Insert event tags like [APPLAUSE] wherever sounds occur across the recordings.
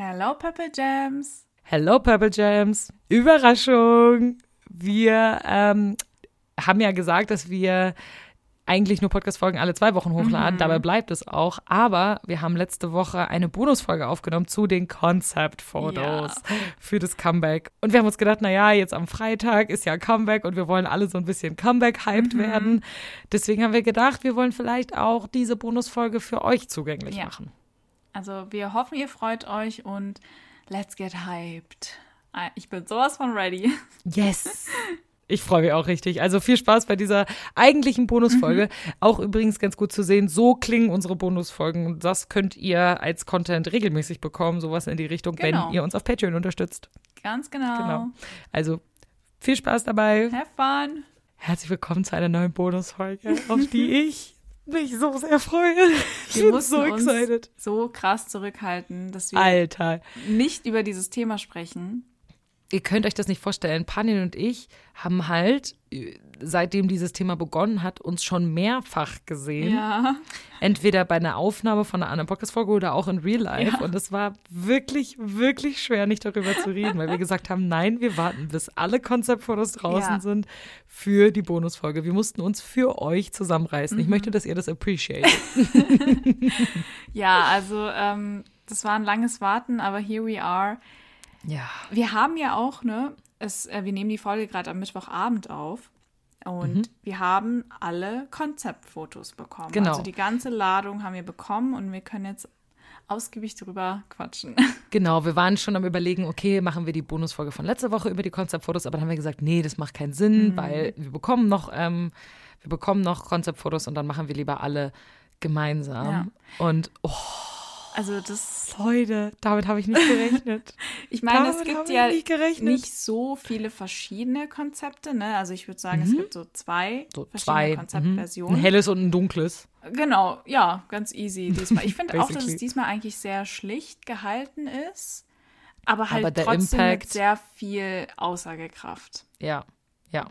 Hello, Purple Jams. Hello, Purple Jams. Überraschung. Wir ähm, haben ja gesagt, dass wir eigentlich nur Podcast-Folgen alle zwei Wochen hochladen. Mhm. Dabei bleibt es auch. Aber wir haben letzte Woche eine Bonusfolge aufgenommen zu den Concept-Fotos Ja. für das Comeback. Und wir haben uns gedacht, na ja, jetzt am Freitag ist ja Comeback und wir wollen alle so ein bisschen Comeback-hyped Mhm. werden. Deswegen haben wir gedacht, wir wollen vielleicht auch diese Bonusfolge für euch zugänglich Ja. machen. Also, wir hoffen, ihr freut euch und let's get hyped. Ah, Ich bin sowas von ready. [LAUGHS] Yes. Ich freue mich auch richtig. Also viel Spaß bei dieser eigentlichen Bonusfolge. Mhm. Auch übrigens ganz gut zu sehen, so klingen unsere Bonusfolgen. Und das könnt ihr als Content regelmäßig bekommen, sowas in die Richtung, Genau. wenn ihr uns auf Patreon unterstützt. Ganz genau. Genau. Also viel Spaß dabei. Have fun. Herzlich willkommen zu einer neuen Bonusfolge, auf die [LAUGHS] ich mich so sehr freue. [LAUGHS] Ich Wir bin so uns excited. so krass zurückhalten, dass wir Alter. nicht über dieses Thema sprechen. Ihr könnt euch das nicht vorstellen. Panin und ich haben halt, äh, seitdem dieses Thema begonnen hat, uns schon mehrfach gesehen. Ja. Entweder bei einer Aufnahme von einer anderen Podcast-Folge oder auch in Real Life. Ja. Und es war wirklich, wirklich schwer, nicht darüber zu reden, weil wir gesagt haben, nein, wir warten, bis alle Konzeptfotos draußen Ja. sind für die Bonusfolge. Wir mussten uns für euch zusammenreißen. Mhm. Ich möchte, dass ihr das appreciate. [LAUGHS] Ja, also ähm, das war ein langes Warten, aber here we are. Ja. Wir haben ja auch, ne, es, äh, wir nehmen die Folge gerade am Mittwochabend auf und Mhm. wir haben alle Konzeptfotos bekommen. Genau. Also die ganze Ladung haben wir bekommen und wir können jetzt ausgiebig drüber quatschen. [LAUGHS] Genau, wir waren schon am überlegen, okay, machen wir die Bonusfolge von letzter Woche über die Konzeptfotos, aber dann haben wir gesagt, nee, das macht keinen Mhm. Sinn, weil wir bekommen noch, ähm, wir bekommen noch Konzeptfotos und dann machen wir lieber alle gemeinsam. Und oh, Also das, Leute, damit habe ich nicht gerechnet. [LAUGHS] ich meine, es Damit gibt habe ja ich nicht nicht so viele verschiedene Konzepte, ne? Also ich würde sagen, es gibt so zwei Mhm. so verschiedene zwei, mhm. Konzeptversionen. ein helles und ein dunkles. Genau, ja, ganz easy diesmal. Ich finde auch, dass es diesmal eigentlich sehr schlicht gehalten ist, aber halt Aber trotzdem Impact- mit sehr viel Aussagekraft. Ja, ja.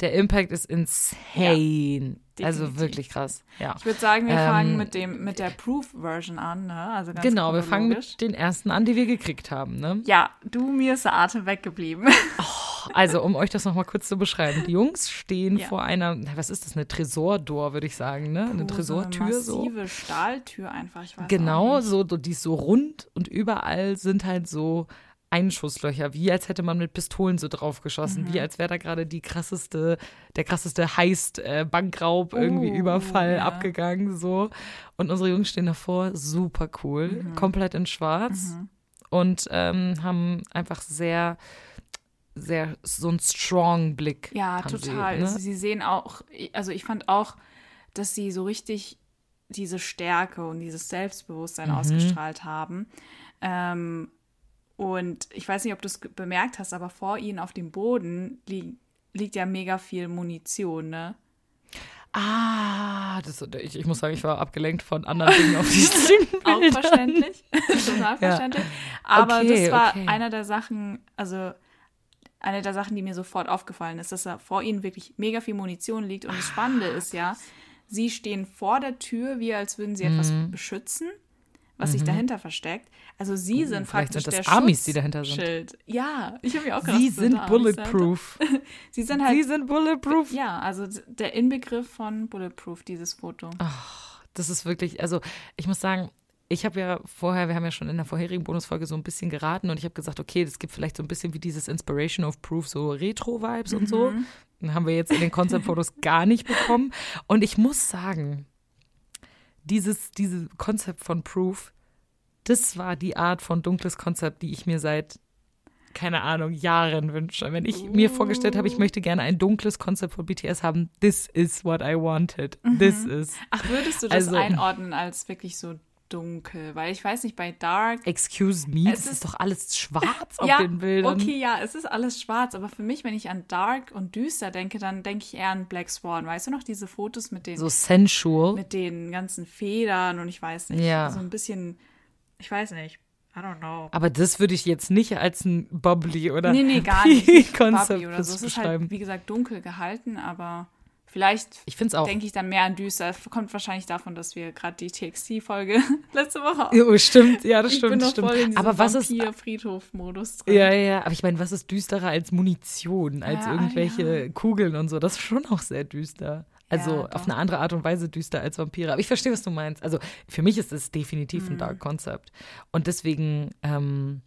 Der Impact ist insane. also definitiv. wirklich krass. Ja. Ich würde sagen, wir Ähm, fangen mit dem mit der Proof-Version an, ne? Also Genau, wir fangen mit den ersten an, die wir gekriegt haben. Ne? Ja, du, mir ist der Atem weggeblieben. Also, um euch das nochmal kurz zu beschreiben. Die Jungs stehen Ja. vor einer, was ist das, eine Tresordor, würde ich sagen, ne? Eine Oh, Tresortür so. so. Eine massive Stahltür einfach, Genau, so, so, die ist so rund und überall sind halt so Einschusslöcher, wie als hätte man mit Pistolen so draufgeschossen, Mhm. wie als wäre da gerade die krasseste, der krasseste Heist, äh, Bankraub, irgendwie Oh, Überfall ja. abgegangen, so. Und unsere Jungs stehen davor, super cool, Mhm. komplett in schwarz und ähm, haben einfach sehr, sehr, so einen strong Blick. Ja, haben sie, total. ne? Also sie sehen auch, also ich fand auch, dass sie so richtig diese Stärke und dieses Selbstbewusstsein Mhm. ausgestrahlt haben. Ähm, und ich weiß nicht, ob du es bemerkt hast, aber vor ihnen auf dem Boden li liegt ja mega viel Munition, ne? Ah, das, ich, ich muss sagen, ich war abgelenkt von anderen Dingen auf diesen [LAUGHS] Auch verständlich. [LAUGHS] Total verständlich. Aber Okay, das war okay. einer der Sachen, also eine der Sachen, die mir sofort aufgefallen ist, dass da vor ihnen wirklich mega viel Munition liegt. Und das Spannende Ah, ist ja, sie stehen vor der Tür, wie als würden sie etwas Mhm. beschützen, was sich dahinter versteckt. Also sie sind Oh, vielleicht praktisch sind das Amis, die dahinter sind. Schutzschild. Ja, ich habe mir auch gedacht, Sie sind Amis bulletproof. [LAUGHS] Sie sind halt, Sie sind bulletproof. ja, also der Inbegriff von bulletproof, dieses Foto. Das ist wirklich, also ich muss sagen, ich habe ja vorher, wir haben ja schon in der vorherigen Bonusfolge so ein bisschen geraten und ich habe gesagt, okay, das gibt vielleicht so ein bisschen wie dieses Inspiration of Proof, so Retro-Vibes und so. Mhm. Den haben wir jetzt in den Konzeptfotos gar nicht bekommen. Und ich muss sagen, dieses, dieses Konzept von Proof, das war die Art von dunkles Konzept, die ich mir seit, keine Ahnung, Jahren wünsche. Wenn ich mir vorgestellt habe, ich möchte gerne ein dunkles Konzept von BTS haben, this is what I wanted. This is. Ach, würdest du das Also- einordnen als wirklich so dunkel? Weil ich weiß nicht, bei Dark. Excuse me, Es ist, ist- doch alles schwarz [LAUGHS] auf ja, den Bildern. okay, ja, es ist alles schwarz, aber für mich, wenn ich an Dark und düster denke, dann denke ich eher an Black Swan. Weißt du noch, diese Fotos mit den, So sensual. mit den ganzen Federn und ich weiß nicht, Ja. so ein bisschen, ich weiß nicht, I don't know. Aber das würde ich jetzt nicht als ein Bubbly oder Nee, nee, gar [LAUGHS] nicht. nicht Konzept oder so. Es ist beschreiben. halt, wie gesagt, dunkel gehalten, aber Vielleicht Ich auch. denke ich dann mehr an düster. Kommt wahrscheinlich davon, dass wir gerade die TXT-Folge [LAUGHS] letzte Woche Oh, stimmt, ja, das Ich stimmt, bin noch stimmt. voll in Aber was ist Vampir-Friedhof-Modus drin. Ja, ja, aber ich meine, was ist düsterer als Munition, als Ja, irgendwelche Kugeln und so? Das ist schon auch sehr düster. Also Ja, auf eine andere Art und Weise düster als Vampire. Aber ich verstehe, was du meinst. Also für mich ist es definitiv Mhm. ein Dark Concept. Und deswegen, ähm,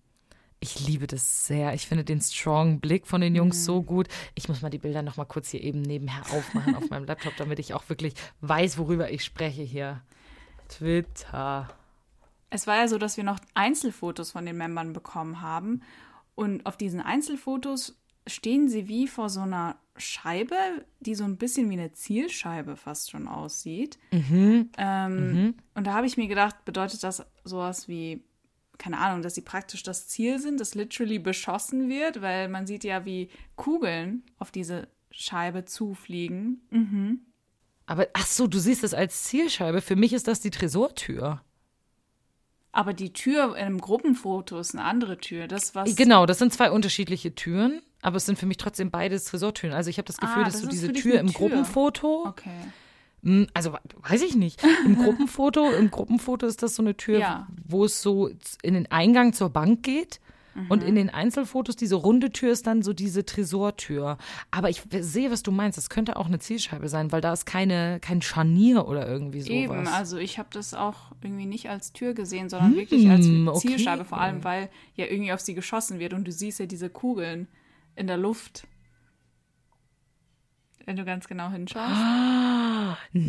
ich liebe das sehr. Ich finde den strong Blick von den Jungs Mhm. so gut. Ich muss mal die Bilder noch mal kurz hier eben nebenher aufmachen auf meinem Laptop, damit ich auch wirklich weiß, worüber ich spreche hier. Twitter. Es war ja so, dass wir noch Einzelfotos von den Membern bekommen haben. Und auf diesen Einzelfotos stehen sie wie vor so einer Scheibe, die so ein bisschen wie eine Zielscheibe fast schon aussieht. Mhm. Ähm, Und da habe ich mir gedacht, bedeutet das sowas wie, keine Ahnung, dass sie praktisch das Ziel sind, das literally beschossen wird, weil man sieht ja, wie Kugeln auf diese Scheibe zufliegen. Mhm. Aber ach so, du siehst das als Zielscheibe. Für mich ist das die Tresortür. Aber die Tür im Gruppenfoto ist eine andere Tür. Das, was Genau, das sind zwei unterschiedliche Türen, aber es sind für mich trotzdem beides Tresortüren. Also ich habe das Gefühl, Ah, dass das du diese Tür im Tür. Gruppenfoto, Okay. Hm, also weiß ich nicht, im [LAUGHS] Gruppenfoto, im Gruppenfoto ist das so eine Tür, Ja. wo es so in den Eingang zur Bank geht. Und Mhm. in den Einzelfotos, diese runde Tür ist dann so diese Tresortür. Aber ich sehe, was du meinst. Das könnte auch eine Zielscheibe sein, weil da ist keine, kein Scharnier oder irgendwie sowas. Eben, also ich habe das auch irgendwie nicht als Tür gesehen, sondern wirklich als Hm, okay. Zielscheibe, vor allem weil ja irgendwie auf sie geschossen wird und du siehst ja diese Kugeln in der Luft. Wenn du ganz genau hinschaust. [LAUGHS]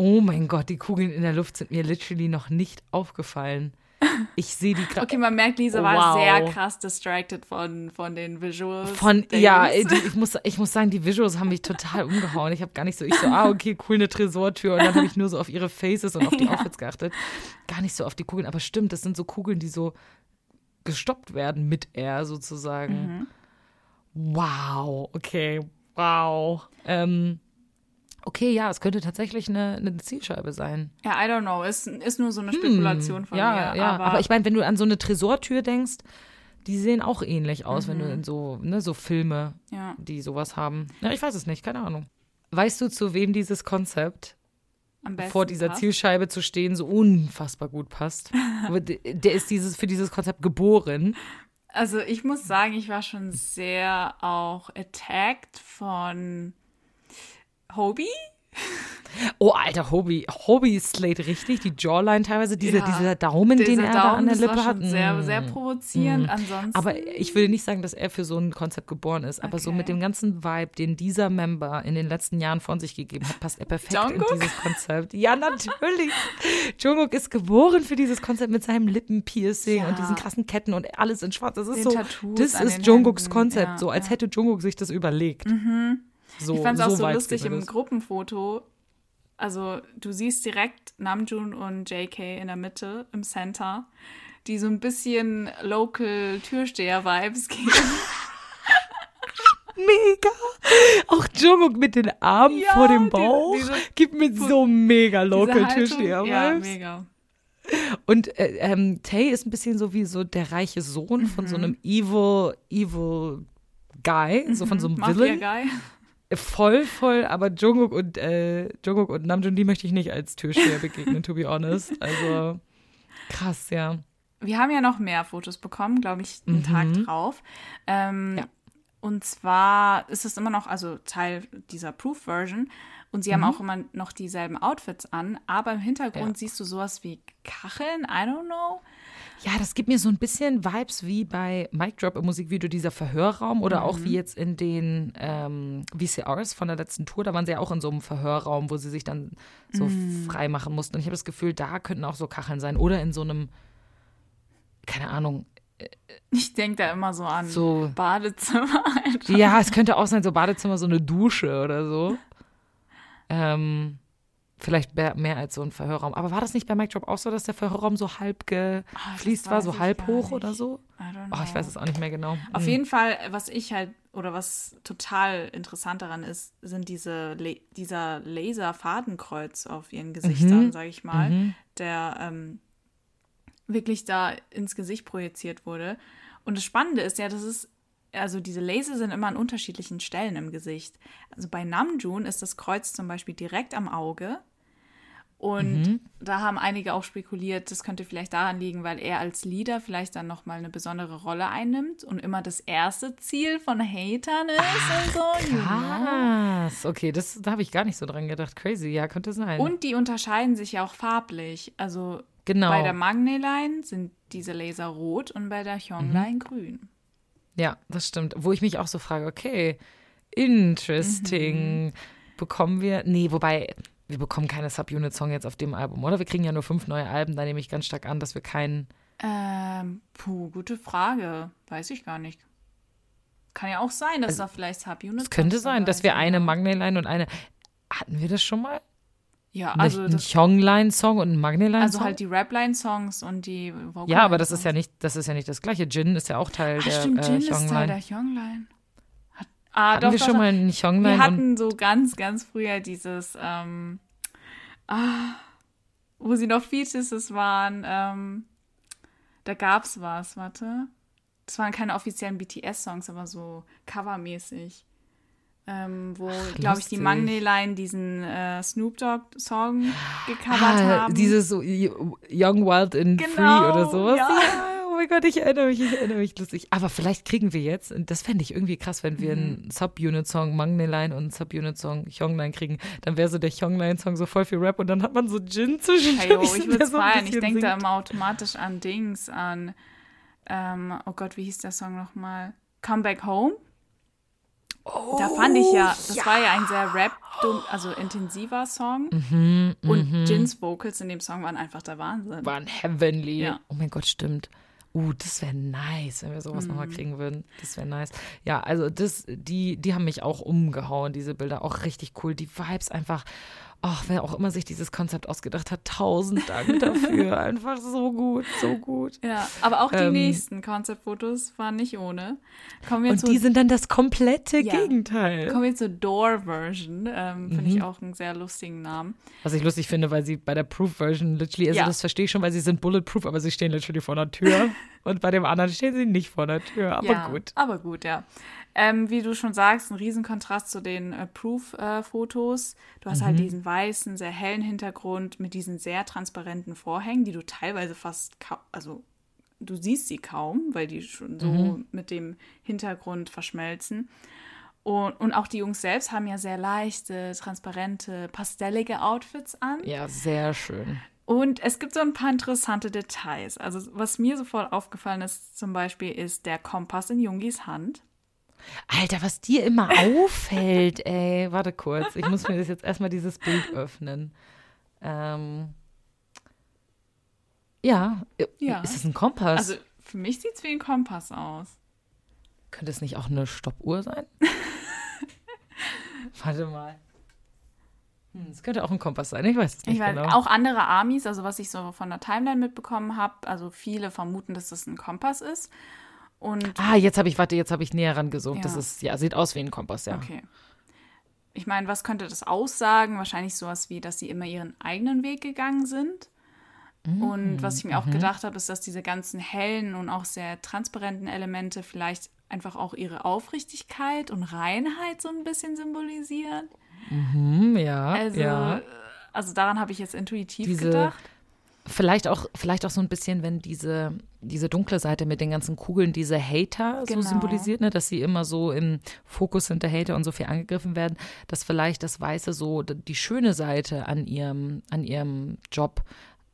Oh mein Gott, die Kugeln in der Luft sind mir literally noch nicht aufgefallen. Ich sehe die gerade. Okay, man merkt, Lisa war Wow. sehr krass distracted von, von den Visuals. Von, ja, die, ich, muss, ich muss sagen, die Visuals haben mich total umgehauen. Ich habe gar nicht so, ich so, ah, okay, cool, eine Tresortür. Und dann habe ich nur so auf ihre Faces und auf die [LAUGHS] Outfits geachtet. Gar nicht so auf die Kugeln. Aber stimmt, das sind so Kugeln, die so gestoppt werden mit Air sozusagen. Wow, okay, wow. Ähm, okay, ja, es könnte tatsächlich eine, eine Zielscheibe sein. Ja, I don't know. Ist, ist nur so eine Spekulation von Hm, ja, mir. ja. aber, Aber, ich meine, wenn du an so eine Tresortür denkst, die sehen auch ähnlich aus, wenn Mhm. du in so, ne, so Filme, ja. die sowas haben. Ja, ich weiß es nicht, keine Ahnung. Weißt du, zu wem dieses Konzept, vor dieser passt? Zielscheibe zu stehen, so unfassbar gut passt? [LAUGHS] Der ist dieses, für dieses Konzept geboren. Also ich muss sagen, ich war schon sehr auch attacked von Hobie. Oh, alter, Hobie. Hobie slayed richtig. Die Jawline teilweise, dieser, Ja, dieser Daumen, den Dieser er da an Daumen, der Lippe hat. sehr, Mm. sehr provozierend. Ansonsten. Aber ich will nicht sagen, dass er für so ein Konzept geboren ist, aber so Okay. mit dem ganzen Vibe, den dieser Member in den letzten Jahren von sich gegeben hat, passt er perfekt Jungkook? in dieses Konzept. Ja, natürlich. Jungkook ist geboren für dieses Konzept mit seinem Lippenpiercing Ja. und diesen krassen Ketten und alles in schwarz. Das ist Den so, Tattoos das ist den Jungkooks Händen. Konzept, Ja, so als hätte Jungkook sich das überlegt. So, ich fand es auch so lustig im. Gruppenfoto. Also du siehst direkt Namjoon und JK in der Mitte im Center, die so ein bisschen Local Türsteher-Vibes geben. [LAUGHS] Mega. Auch Jungkook mit den Armen Ja, vor dem diese- Bauch diese- gibt mir so mega Diese local Türsteher Ja, mega. Und äh, ähm, Tay ist ein bisschen so wie so der reiche Sohn von Mhm. so einem evil, evil Guy, so von so einem Villain. Mafia-Guy. Voll, voll, aber Jungkook und, äh, Jungkook und Namjoon, die möchte ich nicht als Türsteher [LAUGHS] begegnen, to be honest. Also, krass, ja. Wir haben ja noch mehr Fotos bekommen, glaube ich, einen Tag drauf. Ähm, Ja. Und zwar ist es immer noch, also Teil dieser Proof-Version. Und sie haben auch immer noch dieselben Outfits an, aber im Hintergrund Ja. siehst du sowas wie Kacheln, I don't know. Ja, das gibt mir so ein bisschen Vibes wie bei Mic Drop im Musikvideo, dieser Verhörraum oder auch wie jetzt in den ähm, VCRs von der letzten Tour. Da waren sie ja auch in so einem Verhörraum, wo sie sich dann so frei machen mussten. Und ich habe das Gefühl, da könnten auch so Kacheln sein. Oder in so einem, keine Ahnung, Ich denke da immer so an So- Badezimmer. Einfach. Ja, es könnte auch sein, so Badezimmer, so eine Dusche oder so. Ähm, vielleicht mehr, als so ein Verhörraum. Aber war das nicht bei Mic Drop auch so, dass der Verhörraum so halb das gefliest war, weiß so halb hoch oder so? Oh, ich weiß es auch nicht mehr genau. Auf Hm. jeden Fall, was ich halt, oder was total interessant daran ist, sind diese La dieser Laser-Fadenkreuz auf ihren Gesichtern, Mhm. sage ich mal, der ähm, wirklich da ins Gesicht projiziert wurde. Und das Spannende ist ja, das ist also diese Laser sind immer an unterschiedlichen Stellen im Gesicht. Also bei Namjoon ist das Kreuz zum Beispiel direkt am Auge. Und Mhm. da haben einige auch spekuliert, das könnte vielleicht daran liegen, weil er als Leader vielleicht dann nochmal eine besondere Rolle einnimmt und immer das erste Ziel von Hatern ist und so. Krass. Okay, das, da habe ich gar nicht so dran gedacht. Crazy, ja, könnte sein. Und die unterscheiden sich ja auch farblich. Also genau. bei der Magne-Line sind diese Laser rot und bei der Hyung-Line Mhm. grün. Ja, das stimmt. Wo ich mich auch so frage, okay, interesting. Mhm. Bekommen wir, nee, wobei, wir bekommen keine Subunit-Song jetzt auf dem Album, oder? Wir kriegen ja nur fünf neue Alben, da nehme ich ganz stark an, dass wir keinen, Ähm, puh, gute Frage. Weiß ich gar nicht. Kann ja auch sein, dass da vielleicht Subunits es könnte sein, dass wir eine. Magne-Line und eine, hatten wir das schon mal? Ja, Also ein das, Hyong-Line-Song und ein Magne-Line-Song? also halt die Rap-Line-Songs und die Vocal ja, aber das ist ja nicht, das ist ja nicht das gleiche. Jin ist ja auch Teil Ach, der stimmt, äh, Jin ist Teil der Hyung-Line. Ah, Hatten doch, wir doch, schon doch. mal einen Wir Hyong-Line und hatten so ganz, ganz früher dieses, ähm, ah, wo sie noch Featuses waren, ähm, da gab's was, warte. Das waren keine offiziellen BTS-Songs, aber so covermäßig. Ähm, wo, glaube ich, die. Magne-Line diesen äh, Snoop Dogg-Song gecovert Ah, haben. dieses so Young, Wild and Free Genau, oder sowas. ja. oh mein Gott, ich erinnere mich, ich erinnere mich lustig. Aber vielleicht kriegen wir jetzt, und das fände ich irgendwie krass, wenn wir Mhm. einen Subunit-Song Magne Line und einen Subunit-Song Hyongline kriegen, dann wäre so der Hyongline-Song so voll viel Rap und dann hat man so Jin zwischen Hey, yo, ich [LAUGHS] würde es feiern. Ich denke da immer automatisch an Dings, an, ähm, oh Gott, wie hieß der Song nochmal? Come Back Home. Da fand ich ja, das war ja ein sehr rap, also intensiver Song. Mhm, und Jins Vocals in dem Song waren einfach der Wahnsinn. waren heavenly. Ja. Oh mein Gott, stimmt. Uh, das wäre nice, wenn wir sowas Mhm. nochmal kriegen würden. Das wäre nice. Ja, also das, die, die haben mich auch umgehauen, diese Bilder. Auch richtig cool. Die Vibes einfach. Ach, wer auch immer sich dieses Konzept ausgedacht hat, tausend Dank [LAUGHS] dafür. Einfach so gut, so gut. Ja, aber auch die Ähm, nächsten Konzeptfotos waren nicht ohne. Kommen wir Und zu die sind dann das komplette Ja. Gegenteil. Kommen wir zur Door-Version. Ähm, Finde Mhm. ich auch einen sehr lustigen Namen. Was ich lustig finde, weil sie bei der Proof-Version literally, also Ja. das verstehe ich schon, weil sie sind bulletproof, aber sie stehen literally vor der Tür. [LAUGHS] und bei dem anderen stehen sie nicht vor der Tür. Aber ja, gut. Aber gut, ja. Ähm, wie du schon sagst, ein Riesenkontrast zu den äh, Proof-Fotos. du hast Mhm. halt diesen weißen, sehr hellen Hintergrund mit diesen sehr transparenten Vorhängen, die du teilweise fast, also du siehst sie kaum, weil die schon so Mhm. mit dem Hintergrund verschmelzen. Und, und auch die Jungs selbst haben ja sehr leichte, transparente, pastellige Outfits an. Ja, sehr schön. Und es gibt so ein paar interessante Details. Also was mir sofort aufgefallen ist zum Beispiel, ist der Kompass in Jungis Hand. Alter, was dir immer auffällt, ey. Warte kurz. Ich muss mir das jetzt erstmal dieses Bild öffnen. Ähm. Ja. Ja. Ist das ein Kompass? Also für mich sieht es wie ein Kompass aus. Könnte es nicht auch eine Stoppuhr sein? [LAUGHS] Warte mal. Hm, Es könnte auch ein Kompass sein. Ich weiß es nicht Ich weiß, genau. auch andere Armies, also was ich so von der Timeline mitbekommen habe, also viele vermuten, dass das ein Kompass ist. Und Ah, jetzt habe ich, warte, jetzt habe ich näher. Das Ja. ist, ja, sieht aus wie ein Kompass, ja. okay. Ich meine, was könnte das aussagen? Wahrscheinlich sowas wie, dass sie immer ihren eigenen Weg gegangen sind. Und was ich mir auch gedacht habe, ist, dass diese ganzen hellen und auch sehr transparenten Elemente vielleicht einfach auch ihre Aufrichtigkeit und Reinheit so ein bisschen symbolisieren. Hm, ja, Also, ja. also daran habe ich jetzt intuitiv Diese- gedacht. Vielleicht auch, vielleicht auch so ein bisschen, wenn diese, diese dunkle Seite mit den ganzen Kugeln diese Hater Genau. so symbolisiert, ne, dass sie immer so im Fokus sind der Hater und so viel angegriffen werden, dass vielleicht das Weiße so die schöne Seite an ihrem, an ihrem Job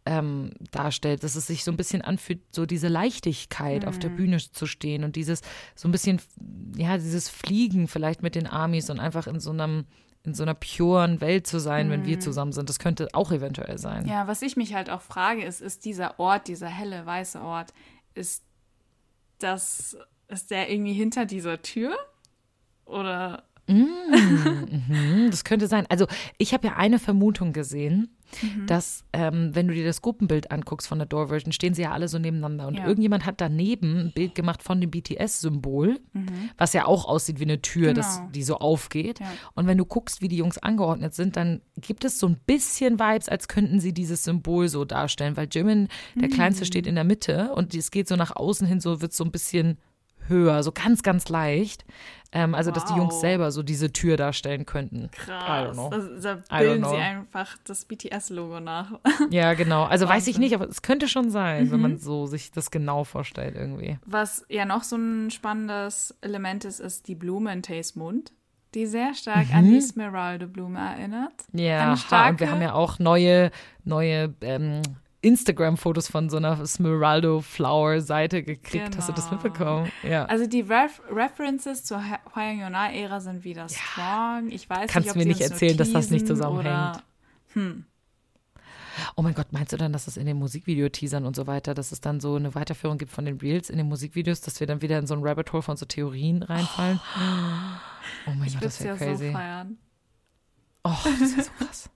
ähm, darstellt, dass es sich so ein bisschen anfühlt, so diese Leichtigkeit auf der Mhm. Bühne zu stehen und dieses so ein bisschen, ja, dieses Fliegen vielleicht mit den Amis und einfach in so einem in so einer puren Welt zu sein, wenn wir zusammen sind. Das könnte auch eventuell sein. Mhm. Ja, was ich mich halt auch frage, ist, ist dieser Ort, dieser helle weiße Ort, ist das, ist der irgendwie hinter dieser Tür? Oder Mhm, das könnte sein. Also ich habe ja eine Vermutung gesehen, Mhm. dass ähm, wenn du dir das Gruppenbild anguckst von der Door-Version, stehen sie ja alle so nebeneinander. Und Ja. irgendjemand hat daneben ein Bild gemacht von dem BTS-Symbol, was ja auch aussieht wie eine Tür, das, Mhm. Genau. die so aufgeht. Ja. Und wenn du guckst, wie die Jungs angeordnet sind, dann gibt es so ein bisschen Vibes, als könnten sie dieses Symbol so darstellen. Weil Jimin, der Mhm. Kleinste, steht in der Mitte und es geht so nach außen hin, so wird so ein bisschen höher, so ganz, ganz leicht. Ähm, also, dass die Jungs Wow. selber so diese Tür darstellen könnten. Krass. Also, da bilden sie einfach das BTS-Logo nach. [LAUGHS] Ja, genau. Also weiß ich Wahnsinn. nicht, aber es könnte schon sein, wenn Mhm. man so sich das genau vorstellt irgendwie. Was ja noch so ein spannendes Element ist, ist die Blume in Tays Mund, die sehr stark an die Smeraldo-Blume erinnert. Ja, Eine ha, und starke- wir haben ja auch neue, neue ähm, Instagram-Fotos von so einer Smeraldo Flower-Seite gekriegt. Hast du das Genau. mitbekommen? Ja. Also die Ref References zur Hwayong-Yona-Ära sind wieder strong. Ich weiß Kannst nicht, ob mir nicht erzählen, dass das nicht zusammenhängt. Oder oh mein Gott, meinst du dann, dass es in den Musikvideo-Teasern und so weiter, dass es dann so eine Weiterführung gibt von den Reels in den Musikvideos, dass wir dann wieder in so ein Rabbit Hole von so Theorien reinfallen? [GASPS] Oh, mein ich Gott, das es ja wäre so crazy. feiern. oh, das wäre so krass.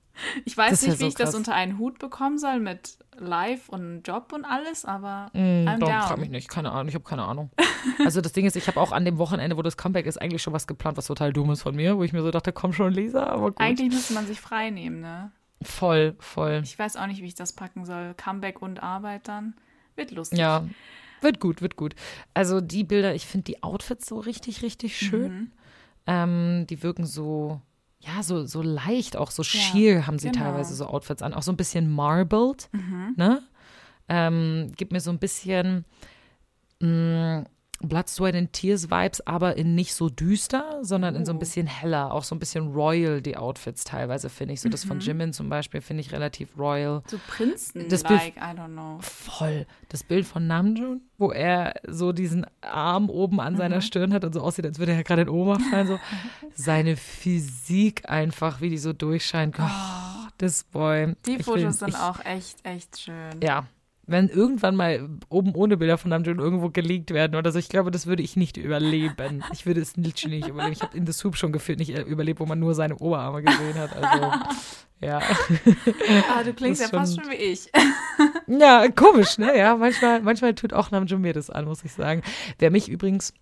Ich weiß Das nicht, wie so ich das krass. unter einen Hut bekommen soll mit Live und Job und alles, aber Mm, I'm down. frag mich nicht, keine Ahnung, ich habe keine Ahnung. [LAUGHS] Also das Ding ist, ich habe auch an dem Wochenende, wo das Comeback ist, eigentlich schon was geplant, was total dumm ist von mir, wo ich mir so dachte, komm schon, Lisa, aber gut. eigentlich müsste man sich frei nehmen, ne? voll, voll. Ich weiß auch nicht, wie ich das packen soll. Comeback und Arbeit dann. Wird lustig. Ja, wird gut, wird gut. Also die Bilder, ich finde die Outfits so richtig, richtig schön. Mhm. Ähm, die wirken so, ja, so, so leicht, auch so sheer haben sie genau. teilweise so Outfits an. Auch so ein bisschen marbled, Mhm. ne? Ähm, gibt mir so ein bisschen mh, Blood, Sweat and Tears Vibes, aber in nicht so düster, sondern in so ein Oh. bisschen heller, auch so ein bisschen royal, die Outfits teilweise, finde ich. So das Mhm. von Jimin zum Beispiel finde ich relativ royal. So Prinzen-like, Das Bild- I don't know. Voll. Das Bild von Namjoon, wo er so diesen Arm oben an Mhm. seiner Stirn hat und so aussieht, als würde er gerade in Oma fallen. So. [LAUGHS] Seine Physik einfach, wie die so durchscheint. Oh, das Boy. Die Ich Fotos will- sind ich, auch echt, echt schön. Ja. Wenn irgendwann mal oben ohne Bilder von Namjoon irgendwo geleakt werden oder so, ich glaube, das würde ich nicht überleben. Ich würde es literally nicht überleben. Ich habe in The Soup schon gefühlt nicht überlebt, wo man nur seine Oberarme gesehen hat. Also, ja. Ah, du klingst ja ist fast schon- schon wie ich. [LAUGHS] Ja, komisch, ne? Ja, manchmal, manchmal tut auch Namjoon mir das an, muss ich sagen. Wer mich übrigens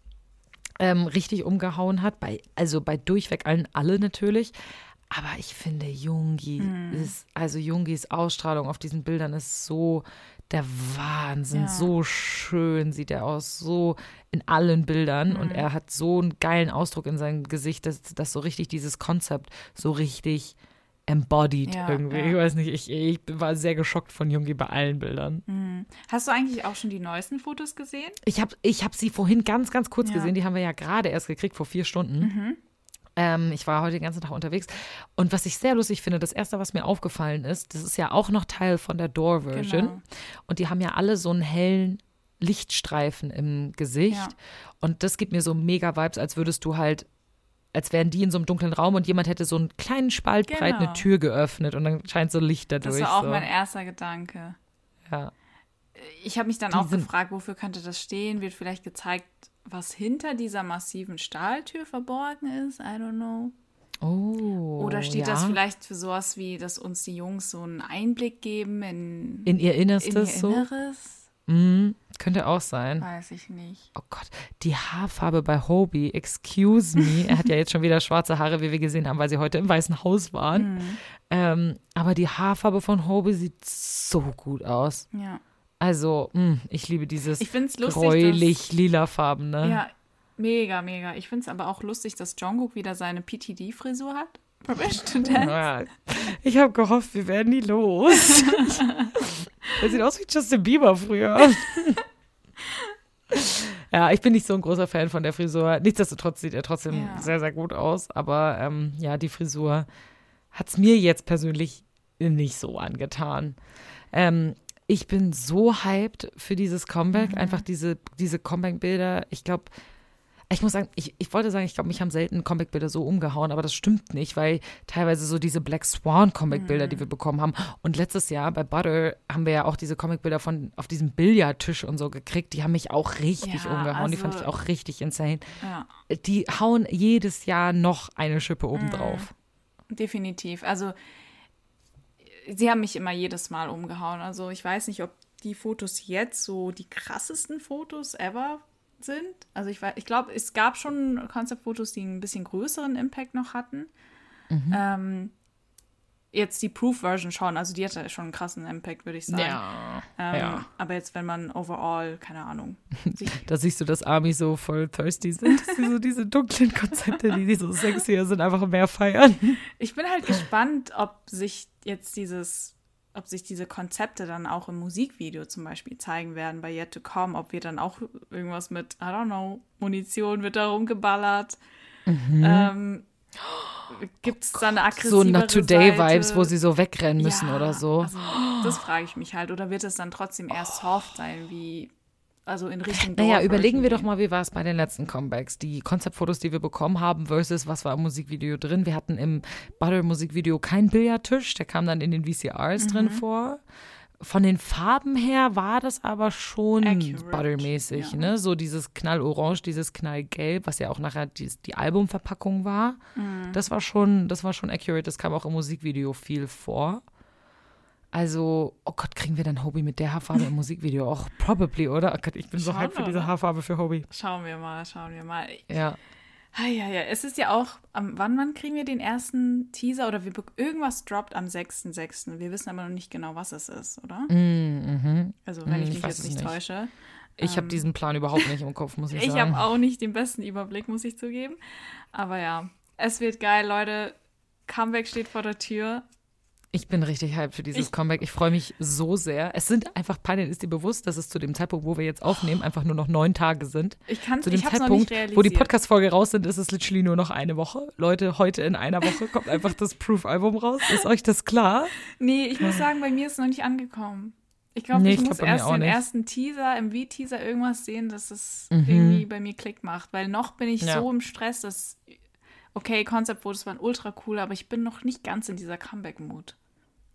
ähm, richtig umgehauen hat, bei, also bei durchweg allen alle natürlich. Aber ich finde, Jungi ist, also Jungis Ausstrahlung auf diesen Bildern ist so der Wahnsinn. Ja. So schön sieht er aus, so in allen Bildern. Und er hat so einen geilen Ausdruck in seinem Gesicht, dass, dass so richtig dieses Konzept so richtig embodied Ja, irgendwie. ja. Ich weiß nicht, ich, ich war sehr geschockt von Jungi bei allen Bildern. Hast du eigentlich auch schon die neuesten Fotos gesehen? Ich habe ich hab sie vorhin ganz, ganz kurz gesehen. Die haben wir ja gerade erst gekriegt, vor vier Stunden. Ähm, ich war heute den ganzen Tag unterwegs. Und was ich sehr lustig finde, das erste, was mir aufgefallen ist, das ist ja auch noch Teil von der Door-Version. Genau. Und die haben ja alle so einen hellen Lichtstreifen im Gesicht. Ja. Und das gibt mir so mega Vibes, als würdest du halt, als wären die in so einem dunklen Raum und jemand hätte so einen kleinen Spalt breit eine Genau. Tür geöffnet und dann scheint so Licht dadurch. Das war auch so. mein erster Gedanke. ja. Ich habe mich dann auch gefragt, wofür könnte das stehen? Wird vielleicht gezeigt, was hinter dieser massiven Stahltür verborgen ist? I don't know. Oh. Oder steht ja. das vielleicht für sowas wie, dass uns die Jungs so einen Einblick geben in, in ihr Innerstes in ihr so? Inneres? Mhm, könnte auch sein. Weiß ich nicht. Oh Gott, die Haarfarbe bei Hobie, excuse me. Er hat ja jetzt schon wieder schwarze Haare, wie wir gesehen haben, weil sie heute im Weißen Haus waren. Mhm. Ähm, aber die Haarfarbe von Hobie sieht so gut aus. Ja. Also, mh, ich liebe dieses Ich finde es lustig. gräulich lila Farben, Dass, ne? ja, mega, mega. Ich finde es aber auch lustig, dass Jungkook wieder seine PTD-Frisur hat. [LAUGHS] Permission to Dance. Ja. Ich habe gehofft, wir werden nie los. [LAUGHS] er sieht aus wie Justin Bieber früher. [LAUGHS] ja, ich bin nicht so ein großer Fan von der Frisur. Nichtsdestotrotz sieht er trotzdem Ja. sehr, sehr gut aus. Aber ähm, ja, die Frisur hat es mir jetzt persönlich nicht so angetan. Ähm, ich bin so hyped für dieses Comeback. Mhm. Einfach diese, diese Comeback-Bilder. Ich glaube, ich muss sagen, ich, ich wollte sagen, ich glaube, mich haben selten Comic-Bilder so umgehauen, aber das stimmt nicht, weil teilweise so diese Black Swan Comic-Bilder, die wir bekommen haben. Und letztes Jahr bei Butter haben wir ja auch diese Comic-Bilder von auf diesem Billardtisch und so gekriegt. Die haben mich auch richtig Ja, umgehauen. die fand also- ich auch richtig insane. Ja, Die hauen jedes Jahr noch eine Schippe obendrauf. definitiv. Also, sie haben mich immer jedes Mal umgehauen. Also, ich weiß nicht, ob die Fotos jetzt so die krassesten Fotos ever sind. Also, ich, ich glaube, es gab schon Konzeptfotos, die ein bisschen größeren Impact noch hatten. Ähm, jetzt die Proof-Version schon. Also, die hatte schon einen krassen Impact, würde ich sagen. Ja. Ähm, Ja. Aber jetzt, wenn man overall, keine Ahnung, [LAUGHS] Da siehst du, dass Army so voll thirsty sind, dass sie so diese dunklen Konzepte, die, die so sexier sind, einfach mehr feiern. Ich bin halt gespannt, ob sich jetzt dieses, ob sich diese Konzepte dann auch im Musikvideo zum Beispiel zeigen werden bei Yet to Come, ob wir dann auch irgendwas mit, I don't know, Munition wird da rumgeballert. Ähm, Gibt es da eine aggressivere Mhm. So Not Today-Vibes, Seite? wo sie so wegrennen müssen Ja, oder so. Also, das frage ich mich halt. Oder wird es dann trotzdem eher soft sein, wie, also in Richtung Naja, überlegen wir doch mal, wie war es bei den letzten Comebacks? Die Konzeptfotos, die wir bekommen haben, versus was war im Musikvideo drin. Wir hatten im Butter-Musikvideo keinen Billardtisch, der kam dann in den VCRs drin vor. Von den Farben her war das aber schon Accurate, buttermäßig, ja. ne? So dieses Knallorange, dieses Knallgelb, was ja auch nachher die, die Albumverpackung war. Mhm. Das war schon, das war schon accurate. Das kam auch im Musikvideo viel vor. Also, oh Gott, kriegen wir dann Hobie mit der Haarfarbe im [LAUGHS] Musikvideo? Auch probably, oder? Oh Gott, ich bin so Schauen hyped für diese. Haarfarbe für Hobie. Schauen wir mal, schauen wir mal. Ja. Ja, ja. Es ist ja auch, am, wann, wann kriegen wir den ersten Teaser? Oder wir, irgendwas droppt am 6.6. Wir wissen aber noch nicht genau, was es ist, oder? Mhm. Also, wenn Mm, ich ich mich jetzt nicht nicht. täusche. Ich habe diesen Plan überhaupt nicht im Kopf, muss [LAUGHS] ich, Ich sagen. habe auch nicht den besten Überblick, muss ich zugeben. Aber ja, es wird geil, Leute. Comeback steht vor der Tür. Ich bin richtig hyped für dieses Ich- Comeback. Ich freue mich so sehr. Es sind einfach, Panin, ist dir bewusst, dass es zu dem Zeitpunkt, wo wir jetzt aufnehmen, einfach nur noch neun Tage sind? Ich kann Zu dem Zeitpunkt, wo die Podcast-Folge raus sind, ist es literally nur noch eine Woche. Leute, heute in einer Woche kommt einfach das Proof-Album raus. Ist euch das klar? Nee, ich muss sagen, bei mir ist es noch nicht angekommen. Ich glaube, Nee, ich, ich muss glaub, erst den nicht. ersten Teaser, im V-Teaser irgendwas sehen, dass es Mhm. irgendwie bei mir Klick macht. Weil noch bin ich Ja. so im Stress, dass, okay, Concept-Fotos waren ultra cool, aber ich bin noch nicht ganz in dieser Comeback-Mood.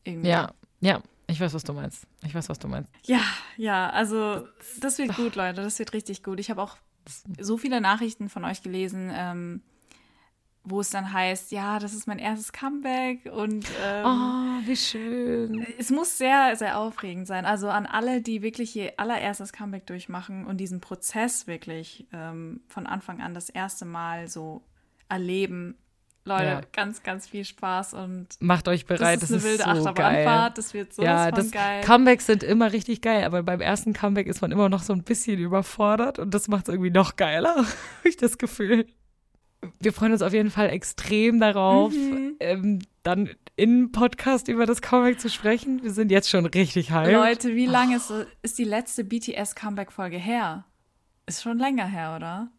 Irgendwie. Ja, ja. Ich weiß, was du meinst. Ich weiß, was du meinst. Ja, ja, also das wird gut, Leute. Das wird richtig gut. Ich habe auch so viele Nachrichten von euch gelesen, ähm, wo es dann heißt, ja, das ist mein erstes Comeback und ähm, Oh, wie schön. es muss sehr, sehr aufregend sein. Also an alle, die wirklich ihr allererstes Comeback durchmachen und diesen Prozess wirklich ähm, von Anfang an das erste Mal so erleben. Leute, Ja. ganz, ganz viel Spaß und Macht euch bereit. das ist eine wilde so Achterbahnfahrt. Das wird sowas Ja, das geil. Comebacks sind immer richtig geil, aber beim ersten Comeback ist man immer noch so ein bisschen überfordert und das macht es irgendwie noch geiler, [LAUGHS] habe ich das Gefühl. Wir freuen uns auf jeden Fall extrem darauf, Mhm. ähm, dann im Podcast über das Comeback zu sprechen. Wir sind jetzt schon richtig hyped. Leute, wie lange ist, ist die letzte BTS-Comeback-Folge her? Ist schon länger her, oder?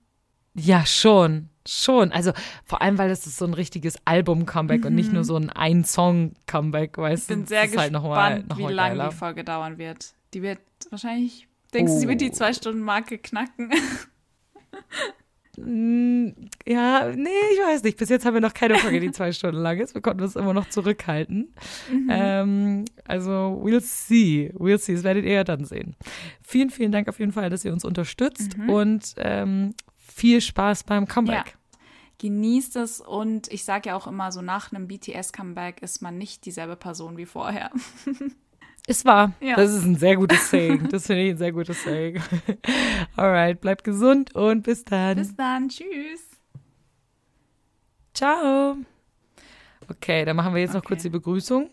Ja, schon. Schon. Also vor allem, weil das ist so ein richtiges Album-Comeback und nicht nur so ein Ein-Song-Comeback, weißt Ich bin du? sehr ist halt gespannt, noch mal, noch wie lange die Folge dauern wird. Die wird wahrscheinlich, denkst du, sie wird die Oh. Zwei-Stunden-Marke knacken? Mm, Ja, nee, ich weiß nicht. Bis jetzt haben wir noch keine Folge, die zwei [LAUGHS] Stunden lang ist. Wir konnten uns immer noch zurückhalten. Ähm, also, we'll see. We'll see. Das werdet ihr ja dann sehen. Vielen, vielen Dank auf jeden Fall, dass ihr uns unterstützt und ähm, viel Spaß beim Comeback. Genießt es und ich sage ja auch immer, so nach einem BTS-Comeback ist man nicht dieselbe Person wie vorher. [LAUGHS] Ist wahr. Ja. Das ist ein sehr gutes Saying. Das finde ich ein sehr gutes Saying. [LAUGHS] Alright, bleibt gesund und bis dann. Bis dann, tschüss. Ciao. Okay, dann machen wir jetzt noch Okay. kurz die Begrüßung.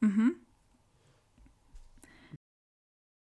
Mhm.